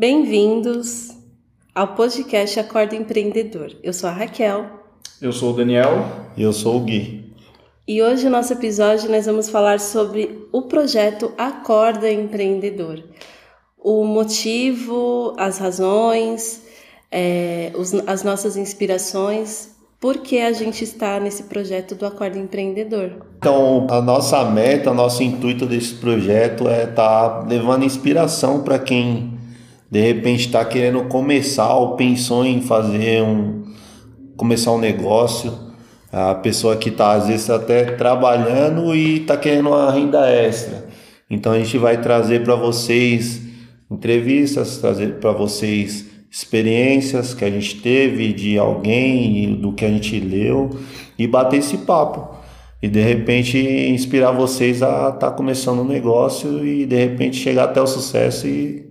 Bem-vindos ao podcast Acorda Empreendedor. Eu sou a Raquel. Eu sou o Daniel. E eu sou o Gui. E hoje, no nosso episódio, nós vamos falar sobre o projeto Acorda Empreendedor. O motivo, as razões, é, os, as nossas inspirações, por que a gente está nesse projeto do Acorda Empreendedor. Então, a nossa meta, o nosso intuito desse projeto é estar tá levando inspiração para quem de repente está querendo começar ou pensou em fazer um começar um negócio. A pessoa que está às vezes até trabalhando e está querendo uma renda extra. Então a gente vai trazer para vocês entrevistas trazer para vocês experiências que a gente teve de alguém do que a gente leu e bater esse papo. E de repente inspirar vocês a estar tá começando um negócio e de repente chegar até o sucesso e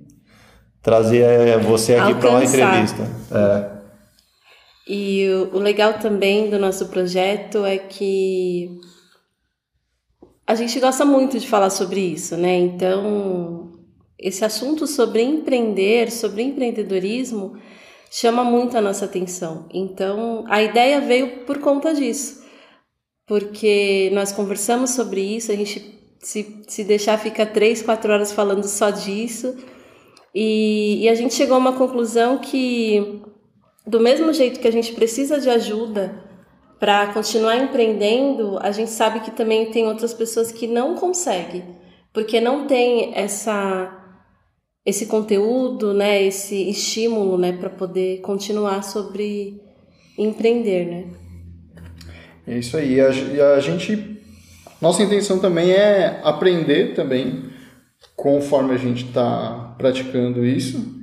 trazer é, você aqui para uma entrevista. É. E o, o legal também do nosso projeto é que a gente gosta muito de falar sobre isso, né? Então, esse assunto sobre empreender, sobre empreendedorismo, chama muito a nossa atenção. Então, a ideia veio por conta disso, porque nós conversamos sobre isso, a gente se, se deixar fica três, quatro horas falando só disso, e, e a gente chegou a uma conclusão que, do mesmo jeito que a gente precisa de ajuda para continuar empreendendo, a gente sabe que também tem outras pessoas que não conseguem, porque não tem essa esse conteúdo, né, esse estímulo, né, para poder continuar sobre empreender, né? É isso aí. A, a gente, nossa intenção também é aprender também conforme a gente está praticando isso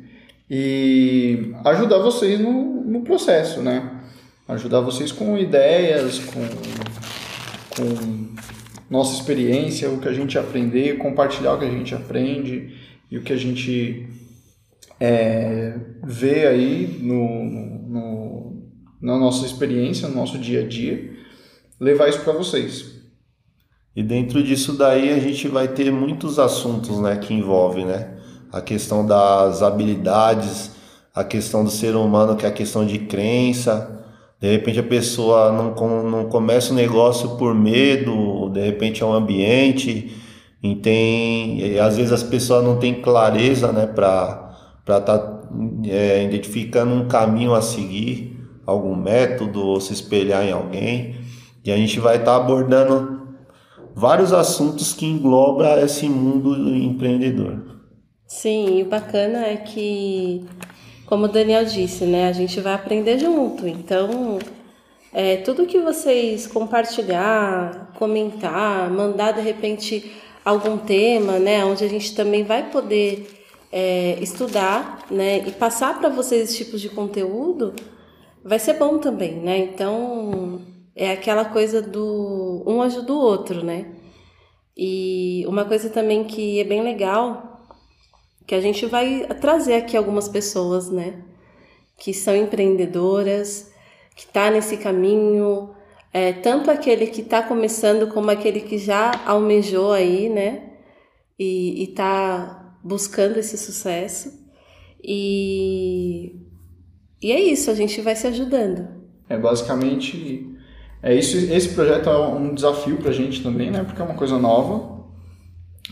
e ajudar vocês no, no processo, né? Ajudar vocês com ideias, com, com nossa experiência, o que a gente aprender, compartilhar o que a gente aprende e o que a gente é, vê aí no, no, na nossa experiência, no nosso dia a dia, levar isso para vocês. E dentro disso daí a gente vai ter muitos assuntos, né, que envolvem, né, a questão das habilidades, a questão do ser humano, que é a questão de crença. De repente a pessoa não, não começa o negócio por medo, de repente é um ambiente, e tem, e às vezes as pessoas não têm clareza, né, para estar tá, é, identificando um caminho a seguir, algum método, ou se espelhar em alguém. E a gente vai estar tá abordando vários assuntos que engloba esse mundo empreendedor. Sim, e o bacana é que, como o Daniel disse, né, a gente vai aprender junto. Então, é, tudo que vocês compartilhar, comentar, mandar de repente algum tema, né, onde a gente também vai poder é, estudar, né, e passar para vocês esse tipo de conteúdo, vai ser bom também, né? Então, é aquela coisa do um ajuda o outro, né? E uma coisa também que é bem legal, que a gente vai trazer aqui algumas pessoas, né? Que são empreendedoras, que tá nesse caminho, é, tanto aquele que está começando como aquele que já almejou aí, né? E, está buscando esse sucesso. E, e é isso, a gente vai se ajudando. É basicamente é isso, esse projeto é um desafio para a gente também, né? Porque é uma coisa nova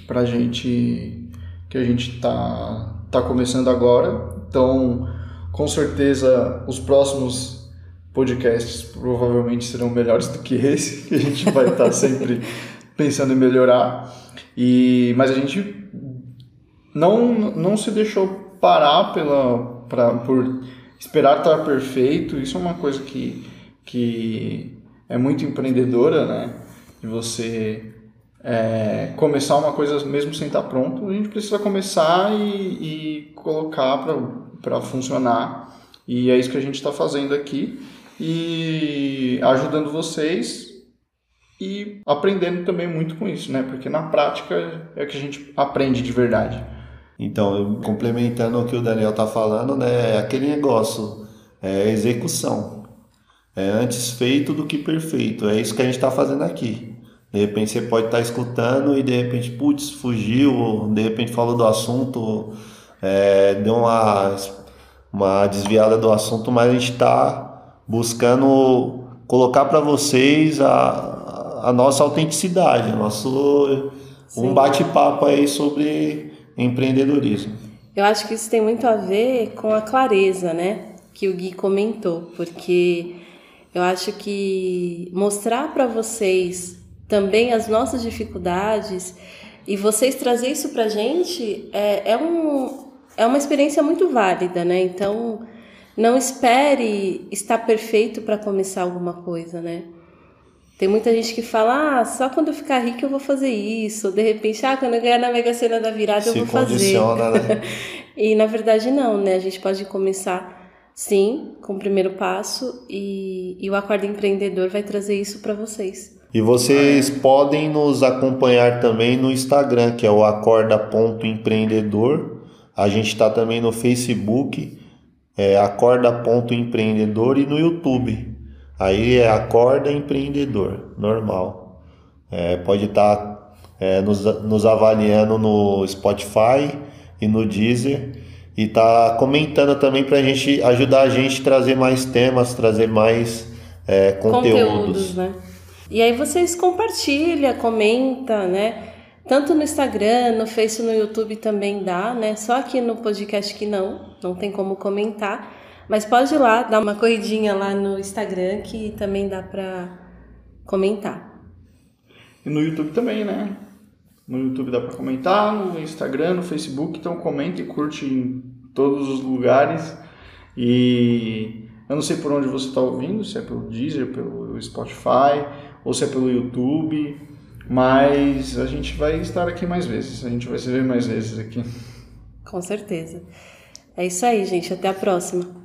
para a gente que a gente está tá começando agora. Então, com certeza, os próximos podcasts provavelmente serão melhores do que esse, que a gente vai estar tá sempre pensando em melhorar. E mas a gente não não se deixou parar pela pra, por esperar estar perfeito. Isso é uma coisa que que é muito empreendedora, né? De você é, começar uma coisa mesmo sem estar pronto, a gente precisa começar e, e colocar para funcionar. E é isso que a gente está fazendo aqui e ajudando vocês e aprendendo também muito com isso, né? Porque na prática é que a gente aprende de verdade. Então, complementando o que o Daniel está falando, né? É aquele negócio, é execução. É antes feito do que perfeito. É isso que a gente está fazendo aqui. De repente você pode estar tá escutando e de repente, putz, fugiu, ou de repente falou do assunto é, deu uma, uma desviada do assunto, mas a gente está buscando colocar para vocês a, a nossa autenticidade, nosso Sim. um bate-papo aí sobre empreendedorismo. Eu acho que isso tem muito a ver com a clareza, né? Que o Gui comentou, porque eu acho que mostrar para vocês também as nossas dificuldades e vocês trazer isso para gente é, é, um, é uma experiência muito válida, né? Então, não espere estar perfeito para começar alguma coisa, né? Tem muita gente que fala, ah, só quando eu ficar rico eu vou fazer isso. Ou de repente, ah, quando eu ganhar na Mega Sena da virada Se eu vou fazer. Né? e na verdade não, né? A gente pode começar sim com o primeiro passo e, e o Acordo Empreendedor vai trazer isso para vocês. E vocês podem nos acompanhar também no Instagram, que é o acorda.empreendedor. A gente está também no Facebook, é acorda.empreendedor e no YouTube. Aí é Acorda Empreendedor, normal. É, pode estar tá, é, nos, nos avaliando no Spotify e no Deezer e tá comentando também para a gente ajudar a gente a trazer mais temas, trazer mais é, conteúdos. conteúdos né? E aí vocês compartilha, comenta, né? Tanto no Instagram, no Face, no YouTube também dá, né? Só aqui no podcast que não, não tem como comentar. Mas pode ir lá, dar uma corridinha lá no Instagram que também dá para comentar. E no YouTube também, né? No YouTube dá para comentar, no Instagram, no Facebook, então comenta e curte em todos os lugares. E eu não sei por onde você está ouvindo, se é pelo Deezer, pelo Spotify ou se é pelo YouTube, mas a gente vai estar aqui mais vezes, a gente vai se ver mais vezes aqui. Com certeza. É isso aí, gente. Até a próxima.